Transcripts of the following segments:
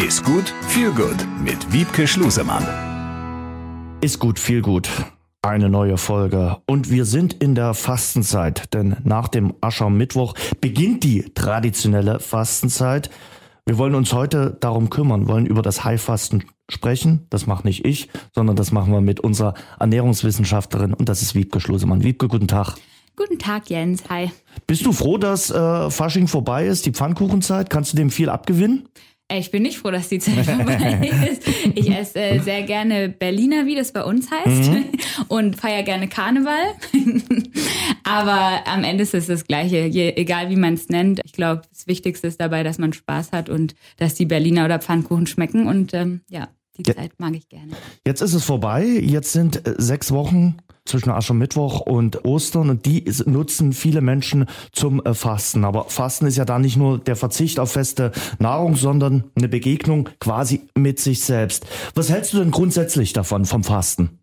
Ist gut, viel gut mit Wiebke Schlusemann. Ist gut, viel gut. Eine neue Folge. Und wir sind in der Fastenzeit, denn nach dem Aschermittwoch beginnt die traditionelle Fastenzeit. Wir wollen uns heute darum kümmern, wollen über das Heilfasten sprechen. Das mache nicht ich, sondern das machen wir mit unserer Ernährungswissenschaftlerin und das ist Wiebke Schlusemann. Wiebke, guten Tag. Guten Tag, Jens. Hi. Bist du froh, dass äh, Fasching vorbei ist, die Pfannkuchenzeit? Kannst du dem viel abgewinnen? Ich bin nicht froh, dass die Zeit vorbei ist. Ich esse äh, sehr gerne Berliner, wie das bei uns heißt, mhm. und feiere gerne Karneval. Aber am Ende ist es das Gleiche, Je, egal wie man es nennt. Ich glaube, das Wichtigste ist dabei, dass man Spaß hat und dass die Berliner oder Pfannkuchen schmecken. Und ähm, ja, die Zeit mag ich gerne. Jetzt ist es vorbei. Jetzt sind äh, sechs Wochen zwischen Aschermittwoch und Ostern und die nutzen viele Menschen zum äh, Fasten. Aber Fasten ist ja da nicht nur der Verzicht auf feste Nahrung, sondern eine Begegnung quasi mit sich selbst. Was hältst du denn grundsätzlich davon, vom Fasten?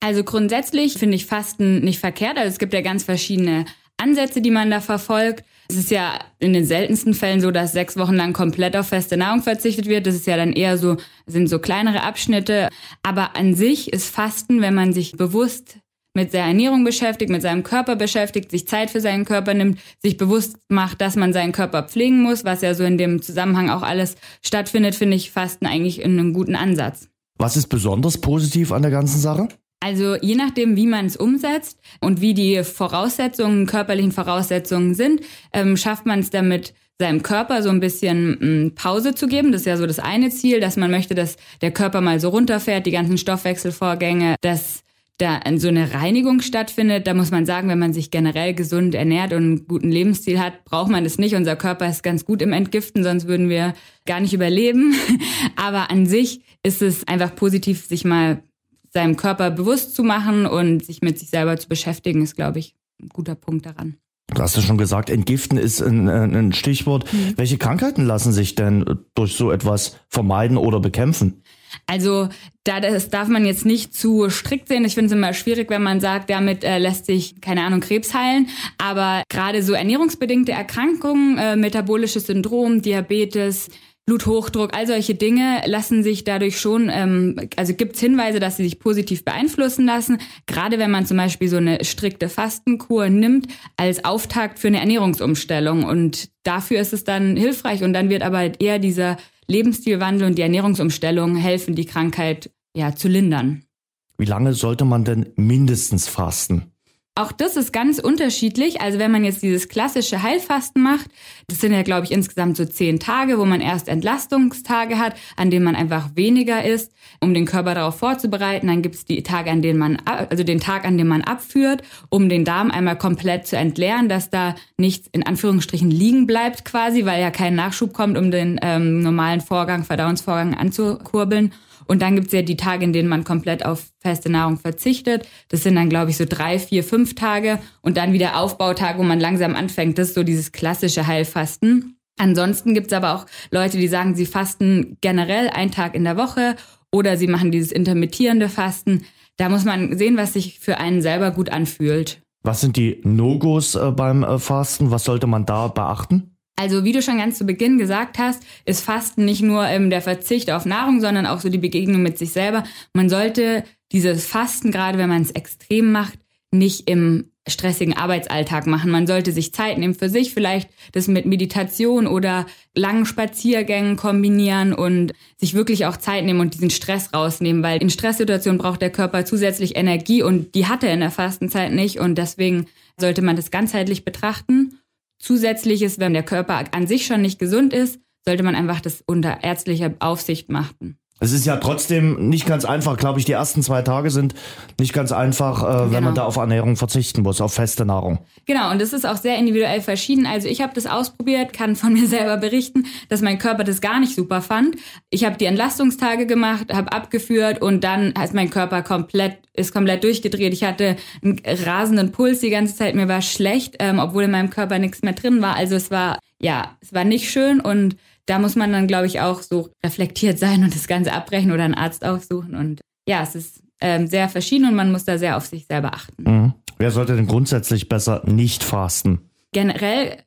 Also grundsätzlich finde ich Fasten nicht verkehrt. Also es gibt ja ganz verschiedene Ansätze, die man da verfolgt. Es ist ja in den seltensten Fällen so, dass sechs Wochen lang komplett auf feste Nahrung verzichtet wird. Das ist ja dann eher so, sind so kleinere Abschnitte. Aber an sich ist Fasten, wenn man sich bewusst mit der Ernährung beschäftigt, mit seinem Körper beschäftigt, sich Zeit für seinen Körper nimmt, sich bewusst macht, dass man seinen Körper pflegen muss, was ja so in dem Zusammenhang auch alles stattfindet, finde ich Fasten eigentlich in einem guten Ansatz. Was ist besonders positiv an der ganzen Sache? Also je nachdem, wie man es umsetzt und wie die Voraussetzungen, körperlichen Voraussetzungen sind, ähm, schafft man es damit, seinem Körper so ein bisschen mm, Pause zu geben. Das ist ja so das eine Ziel, dass man möchte, dass der Körper mal so runterfährt, die ganzen Stoffwechselvorgänge, dass da so eine Reinigung stattfindet. Da muss man sagen, wenn man sich generell gesund ernährt und einen guten Lebensstil hat, braucht man das nicht. Unser Körper ist ganz gut im Entgiften, sonst würden wir gar nicht überleben. Aber an sich ist es einfach positiv, sich mal seinem Körper bewusst zu machen und sich mit sich selber zu beschäftigen, ist, glaube ich, ein guter Punkt daran. Du hast ja schon gesagt, Entgiften ist ein, ein Stichwort. Mhm. Welche Krankheiten lassen sich denn durch so etwas vermeiden oder bekämpfen? Also da das darf man jetzt nicht zu strikt sehen. Ich finde es immer schwierig, wenn man sagt, damit äh, lässt sich, keine Ahnung, Krebs heilen. Aber gerade so ernährungsbedingte Erkrankungen, äh, metabolisches Syndrom, Diabetes, Bluthochdruck, all solche Dinge lassen sich dadurch schon, ähm, also gibt es Hinweise, dass sie sich positiv beeinflussen lassen. Gerade wenn man zum Beispiel so eine strikte Fastenkur nimmt als Auftakt für eine Ernährungsumstellung. Und dafür ist es dann hilfreich. Und dann wird aber eher dieser Lebensstilwandel und die Ernährungsumstellung helfen, die Krankheit ja zu lindern. Wie lange sollte man denn mindestens fasten? Auch das ist ganz unterschiedlich. Also wenn man jetzt dieses klassische Heilfasten macht, das sind ja, glaube ich, insgesamt so zehn Tage, wo man erst Entlastungstage hat, an denen man einfach weniger isst, um den Körper darauf vorzubereiten. Dann gibt es die Tage, an denen man, also den Tag, an dem man abführt, um den Darm einmal komplett zu entleeren, dass da nichts in Anführungsstrichen liegen bleibt quasi, weil ja kein Nachschub kommt, um den ähm, normalen Vorgang, Verdauungsvorgang anzukurbeln. Und dann gibt's ja die Tage, in denen man komplett auf feste Nahrung verzichtet. Das sind dann, glaube ich, so drei, vier, fünf Tage. Und dann wieder Aufbautage, wo man langsam anfängt. Das ist so dieses klassische Heilfasten. Ansonsten gibt's aber auch Leute, die sagen, sie fasten generell einen Tag in der Woche oder sie machen dieses intermittierende Fasten. Da muss man sehen, was sich für einen selber gut anfühlt. Was sind die No-Gos äh, beim äh, Fasten? Was sollte man da beachten? Also wie du schon ganz zu Beginn gesagt hast, ist Fasten nicht nur ähm, der Verzicht auf Nahrung, sondern auch so die Begegnung mit sich selber. Man sollte dieses Fasten, gerade wenn man es extrem macht, nicht im stressigen Arbeitsalltag machen. Man sollte sich Zeit nehmen für sich, vielleicht das mit Meditation oder langen Spaziergängen kombinieren und sich wirklich auch Zeit nehmen und diesen Stress rausnehmen, weil in Stresssituationen braucht der Körper zusätzlich Energie und die hat er in der Fastenzeit nicht und deswegen sollte man das ganzheitlich betrachten. Zusätzlich ist, wenn der Körper an sich schon nicht gesund ist, sollte man einfach das unter ärztlicher Aufsicht machen. Es ist ja trotzdem nicht ganz einfach, glaube ich. Die ersten zwei Tage sind nicht ganz einfach, äh, genau. wenn man da auf Ernährung verzichten muss, auf feste Nahrung. Genau, und das ist auch sehr individuell verschieden. Also ich habe das ausprobiert, kann von mir selber berichten, dass mein Körper das gar nicht super fand. Ich habe die Entlastungstage gemacht, habe abgeführt und dann ist mein Körper komplett ist komplett durchgedreht. Ich hatte einen rasenden Puls die ganze Zeit, mir war schlecht, ähm, obwohl in meinem Körper nichts mehr drin war. Also es war ja, es war nicht schön und da muss man dann, glaube ich, auch so reflektiert sein und das Ganze abbrechen oder einen Arzt aufsuchen. Und ja, es ist ähm, sehr verschieden und man muss da sehr auf sich selber achten. Mhm. Wer sollte denn grundsätzlich besser nicht fasten? Generell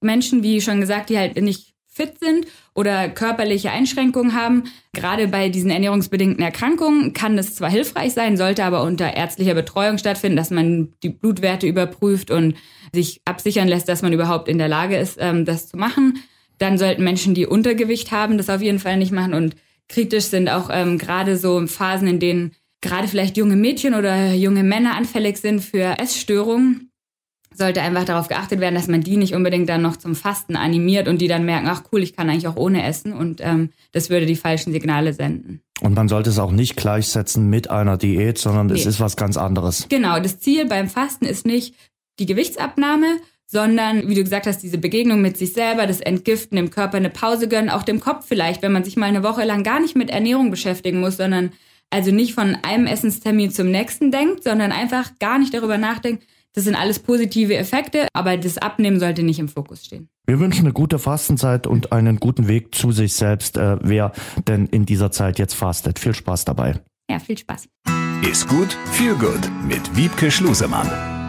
Menschen, wie schon gesagt, die halt nicht fit sind oder körperliche Einschränkungen haben. Gerade bei diesen ernährungsbedingten Erkrankungen kann es zwar hilfreich sein, sollte aber unter ärztlicher Betreuung stattfinden, dass man die Blutwerte überprüft und sich absichern lässt, dass man überhaupt in der Lage ist, ähm, das zu machen. Dann sollten Menschen, die Untergewicht haben, das auf jeden Fall nicht machen und kritisch sind auch ähm, gerade so Phasen, in denen gerade vielleicht junge Mädchen oder junge Männer anfällig sind für Essstörungen sollte einfach darauf geachtet werden, dass man die nicht unbedingt dann noch zum Fasten animiert und die dann merken, ach cool, ich kann eigentlich auch ohne essen und ähm, das würde die falschen Signale senden. Und man sollte es auch nicht gleichsetzen mit einer Diät, sondern nee. es ist was ganz anderes. Genau, das Ziel beim Fasten ist nicht die Gewichtsabnahme, sondern, wie du gesagt hast, diese Begegnung mit sich selber, das Entgiften, dem Körper eine Pause gönnen, auch dem Kopf vielleicht, wenn man sich mal eine Woche lang gar nicht mit Ernährung beschäftigen muss, sondern also nicht von einem Essenstermin zum nächsten denkt, sondern einfach gar nicht darüber nachdenkt, das sind alles positive Effekte, aber das Abnehmen sollte nicht im Fokus stehen. Wir wünschen eine gute Fastenzeit und einen guten Weg zu sich selbst, äh, wer denn in dieser Zeit jetzt fastet. Viel Spaß dabei. Ja, viel Spaß. Ist gut, viel gut mit Wiebke Schlusemann.